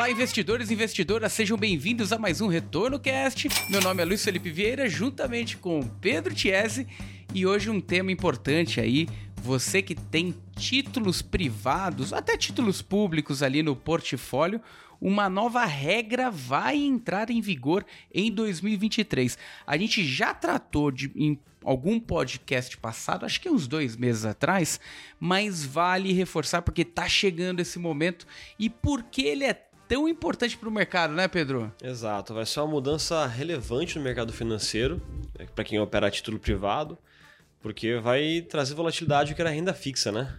Olá, investidores e investidoras, sejam bem-vindos a mais um Retorno Cast. Meu nome é Luiz Felipe Vieira, juntamente com Pedro Tiese, e hoje um tema importante aí, você que tem títulos privados, até títulos públicos ali no portfólio, uma nova regra vai entrar em vigor em 2023. A gente já tratou de em algum podcast passado, acho que uns dois meses atrás, mas vale reforçar porque tá chegando esse momento e porque ele é tão importante para o mercado, né, Pedro? Exato, vai ser uma mudança relevante no mercado financeiro, né, para quem opera a título privado, porque vai trazer volatilidade que era renda fixa, né?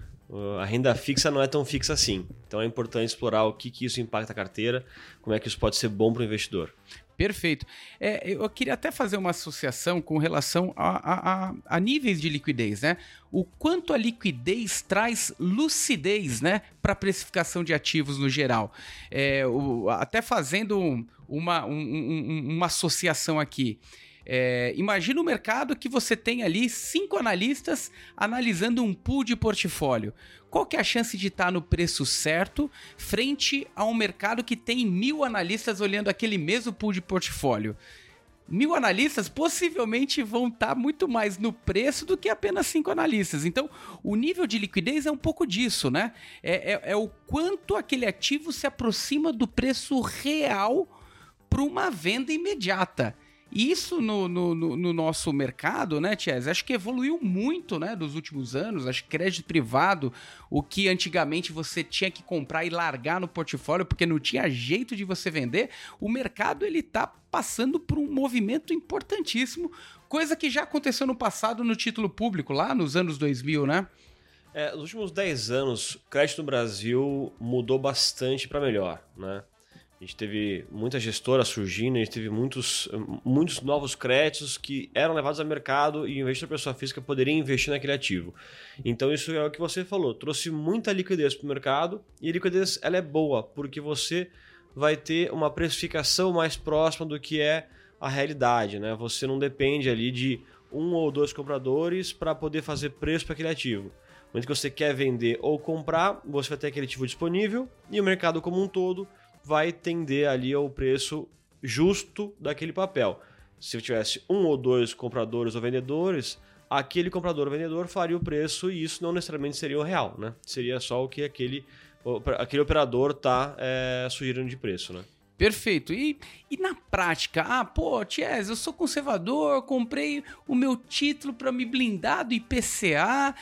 A renda fixa não é tão fixa assim. Então é importante explorar o que, que isso impacta a carteira, como é que isso pode ser bom para o investidor. Perfeito. É, eu queria até fazer uma associação com relação a, a, a, níveis de liquidez, né? O quanto a liquidez traz lucidez, né, para precificação de ativos no geral. É, o, até fazendo uma, um, um, uma associação aqui. É, imagina o mercado que você tem ali cinco analistas analisando um pool de portfólio. Qual que é a chance de estar tá no preço certo frente a um mercado que tem mil analistas olhando aquele mesmo pool de portfólio? Mil analistas possivelmente vão estar tá muito mais no preço do que apenas cinco analistas. Então, o nível de liquidez é um pouco disso, né? É, é, é o quanto aquele ativo se aproxima do preço real para uma venda imediata. Isso no, no, no, nosso mercado, né, Ties? Acho que evoluiu muito, né, dos últimos anos. Acho que crédito privado, o que antigamente você tinha que comprar e largar no portfólio porque não tinha jeito de você vender, o mercado ele tá passando por um movimento importantíssimo, coisa que já aconteceu no passado no título público, lá nos anos 2000, né? É, nos últimos 10 anos, crédito no Brasil mudou bastante para melhor, né? A gente teve muita gestora surgindo, a gente teve muitos, muitos novos créditos que eram levados ao mercado e o investidor pessoa física poderia investir naquele ativo. Então isso é o que você falou, trouxe muita liquidez para o mercado e a liquidez ela é boa porque você vai ter uma precificação mais próxima do que é a realidade, né? Você não depende ali de um ou dois compradores para poder fazer preço para aquele ativo. No momento que você quer vender ou comprar, você vai ter aquele ativo disponível e o mercado como um todo vai tender ali ao preço justo daquele papel. Se eu tivesse um ou dois compradores ou vendedores, aquele comprador ou vendedor faria o preço e isso não necessariamente seria o real, né? Seria só o que aquele, aquele operador está é, sugerindo de preço, né? Perfeito. E, e na prática, ah, pô, Ties, eu sou conservador, comprei o meu título para me blindar do IPCA.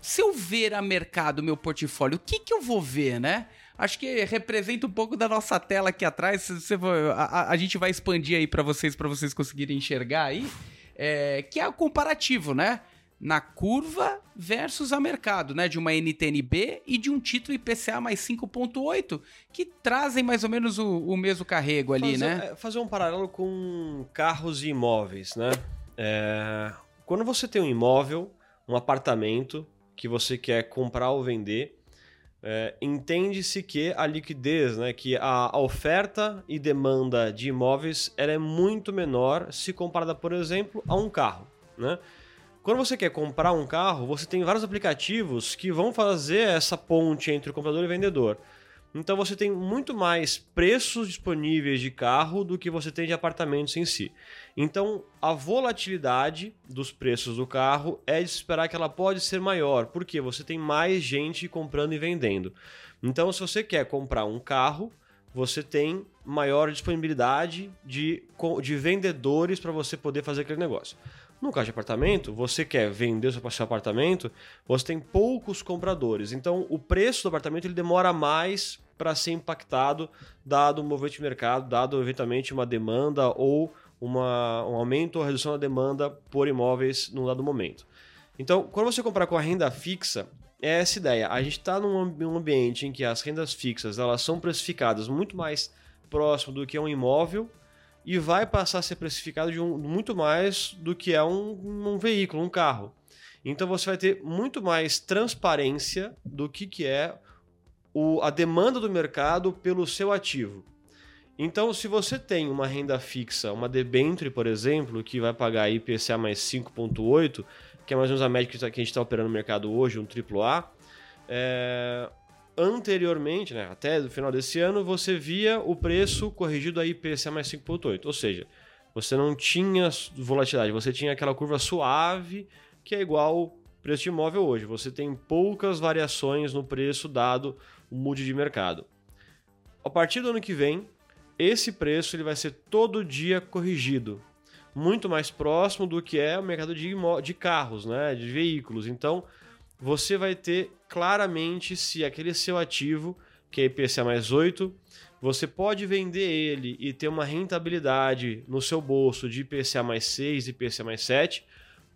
Se eu ver a mercado meu portfólio, o que, que eu vou ver, né? Acho que representa um pouco da nossa tela aqui atrás. Você, a, a, gente vai expandir aí para vocês, para vocês conseguirem enxergar aí, é, que é o comparativo, né? Na curva versus a mercado, né? De uma NTNB e de um título IPCA mais 5,8, que trazem mais ou menos o, o mesmo carrego ali, fazer, né? É, fazer um paralelo com carros e imóveis, né? É, quando você tem um imóvel, um apartamento que você quer comprar ou vender, é, entende-se que a liquidez, né, que a, oferta e demanda de imóveis ela é muito menor se comparada, por exemplo, a um carro. Né? Quando você quer comprar um carro, você tem vários aplicativos que vão fazer essa ponte entre o comprador e o vendedor. Então você tem muito mais preços disponíveis de carro do que você tem de apartamentos em si. Então a volatilidade dos preços do carro é de esperar que ela pode ser maior, porque você tem mais gente comprando e vendendo. Então se você quer comprar um carro, você tem maior disponibilidade de, de vendedores para você poder fazer aquele negócio. No caso de apartamento, você quer vender seu apartamento, você tem poucos compradores. Então, o preço do apartamento ele demora mais para ser impactado, dado o movimento de mercado, dado eventualmente uma demanda ou uma, um aumento ou redução da demanda por imóveis num dado momento. Então, quando você comprar com a renda fixa, é essa ideia. A gente está num ambiente em que as rendas fixas elas são precificadas muito mais próximo do que um imóvel e vai passar a ser precificado de um, muito mais do que é um, um veículo, um carro. Então você vai ter muito mais transparência do que, que é o, a demanda do mercado pelo seu ativo. Então, se você tem uma renda fixa, uma debenture, por exemplo, que vai pagar IPCA mais 5,8, que é mais ou menos a média que a gente está operando no mercado hoje, um AAA, é, anteriormente, né, até o final desse ano, você via o preço corrigido a IPCA mais 5,8. Ou seja, você não tinha volatilidade, você tinha aquela curva suave que é igual preço de imóvel hoje. Você tem poucas variações no preço dado mood de mercado. A partir do ano que vem, esse preço ele vai ser todo dia corrigido, muito mais próximo do que é o mercado de, de carros, né, de veículos. Então, você vai ter claramente se aquele seu ativo, que é IPCA mais 8, você pode vender ele e ter uma rentabilidade no seu bolso de IPCA mais 6, IPCA mais 7,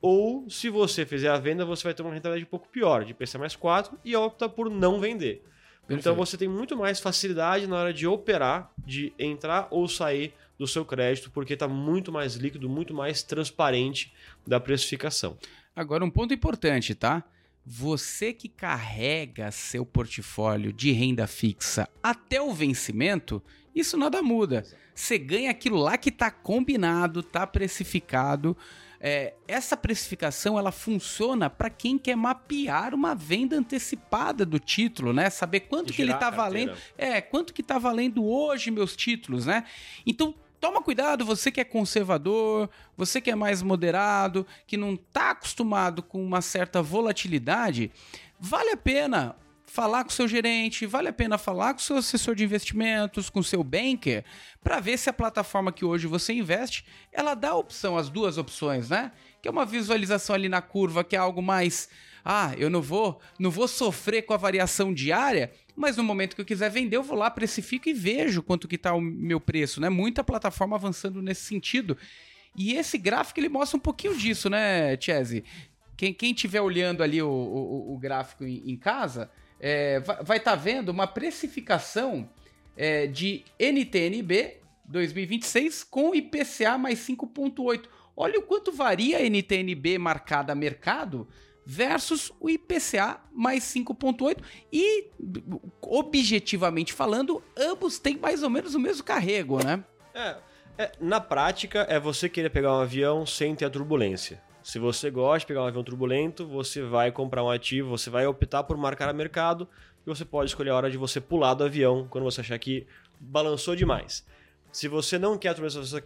ou se você fizer a venda, você vai ter uma rentabilidade um pouco pior, de IPCA mais 4, e opta por não vender. Perfeito. Então você tem muito mais facilidade na hora de operar, de entrar ou sair do seu crédito, porque está muito mais líquido, muito mais transparente da precificação. Agora, um ponto importante, tá? Você que carrega seu portfólio de renda fixa até o vencimento, isso nada muda. Você ganha aquilo lá que está combinado, está precificado. É, essa precificação ela funciona para quem quer mapear uma venda antecipada do título, né? Saber quanto que ele está valendo, é quanto que está valendo hoje meus títulos, né? Então toma cuidado, você que é conservador, você que é mais moderado, que não está acostumado com uma certa volatilidade, vale a pena falar com seu gerente, vale a pena falar com seu assessor de investimentos, com seu banker, para ver se a plataforma que hoje você investe, ela dá opção, as duas opções, né? Que é uma visualização ali na curva, que é algo mais, ah, eu não vou, não vou sofrer com a variação diária, mas no momento que eu quiser vender, eu vou lá, precifico e vejo quanto que está o meu preço, né? Muita plataforma avançando nesse sentido. E esse gráfico ele mostra um pouquinho disso, né, Chese? Quem, quem tiver olhando ali o, o, o gráfico em, em casa, é, vai estar tá vendo uma precificação é, de NTNB 2026 com IPCA mais 5,8. Olha o quanto varia a NTNB marcada a mercado versus o IPCA mais 5,8 e, objetivamente falando, ambos têm mais ou menos o mesmo carrego, né? É, é, na prática, é você querer pegar um avião sem ter a turbulência. Se você gosta de pegar um avião turbulento, você vai comprar um ativo, você vai optar por marcar a mercado e você pode escolher a hora de você pular do avião quando você achar que balançou demais. Se você não quer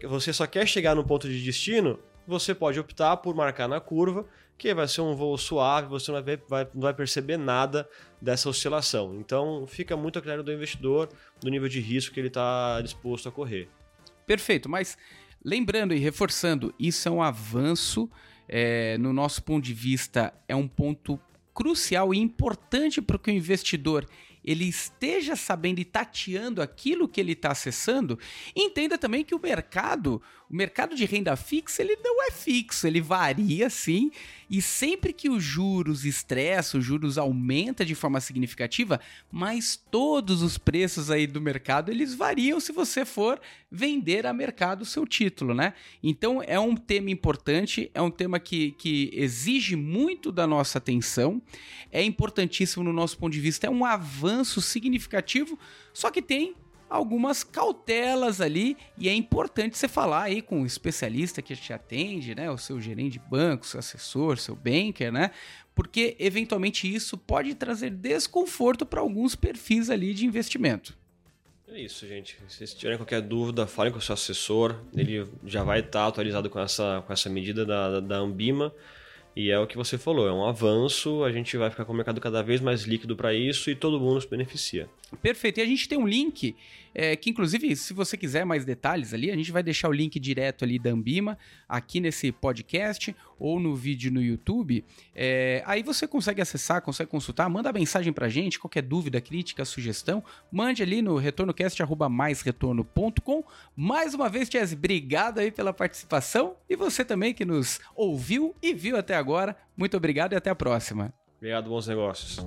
você só quer chegar no ponto de destino, você pode optar por marcar na curva que vai ser um voo suave, você não vai, vai, não vai perceber nada dessa oscilação. Então fica muito a critério do investidor, do nível de risco que ele está disposto a correr. Perfeito, mas lembrando e reforçando, isso é um avanço, é, no nosso ponto de vista, é um ponto crucial e importante para que o investidor ele esteja sabendo e tateando aquilo que ele está acessando, entenda também que o mercado, o mercado de renda fixa, ele não é fixo, ele varia sim, e sempre que os juros estressam, os juros aumenta de forma significativa, mas todos os preços aí do mercado, eles variam se você for vender a mercado o seu título, né? Então é um tema importante, é um tema que, que exige muito da nossa atenção, é importantíssimo no nosso ponto de vista, é um avanço significativo, só que tem algumas cautelas ali e é importante você falar aí com o especialista que te atende, né, o seu gerente de banco, seu assessor, seu banker, né? Porque eventualmente isso pode trazer desconforto para alguns perfis ali de investimento. É isso, gente. Se vocês tiverem qualquer dúvida, falem com o seu assessor. Ele já vai estar atualizado com essa, com essa medida da, da Ambima. E é o que você falou, é um avanço, a gente vai ficar com o mercado cada vez mais líquido para isso e todo mundo se beneficia. Perfeito. E a gente tem um link é, que, inclusive, se você quiser mais detalhes ali, a gente vai deixar o link direto ali da Ambima aqui nesse podcast ou no vídeo no YouTube. É, aí você consegue acessar, consegue consultar, manda mensagem pra gente, qualquer dúvida, crítica, sugestão, mande ali no retornocast.com. Mais uma vez, Jazz, obrigado aí pela participação e você também que nos ouviu e viu até agora. Muito obrigado e até a próxima. Obrigado, bons negócios.